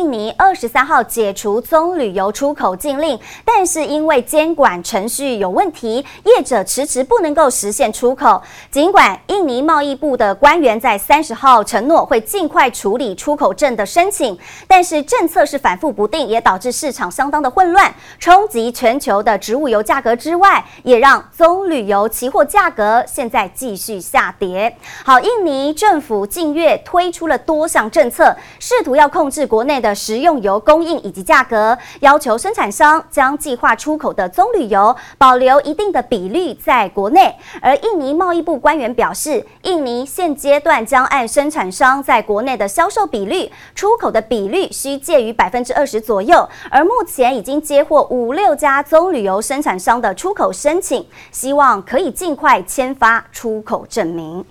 印尼二十三号解除棕榈油出口禁令，但是因为监管程序有问题，业者迟迟不能够实现出口。尽管印尼贸易部的官员在三十号承诺会尽快处理出口证的申请，但是政策是反复不定，也导致市场相当的混乱，冲击全球的植物油价格之外，也让棕榈油期货价格现在继续下跌。好，印尼政府近月推出了多项政策，试图要控制国内的的食用油供应以及价格，要求生产商将计划出口的棕榈油保留一定的比率在国内。而印尼贸易部官员表示，印尼现阶段将按生产商在国内的销售比率，出口的比率需介于百分之二十左右。而目前已经接获五六家棕榈油生产商的出口申请，希望可以尽快签发出口证明。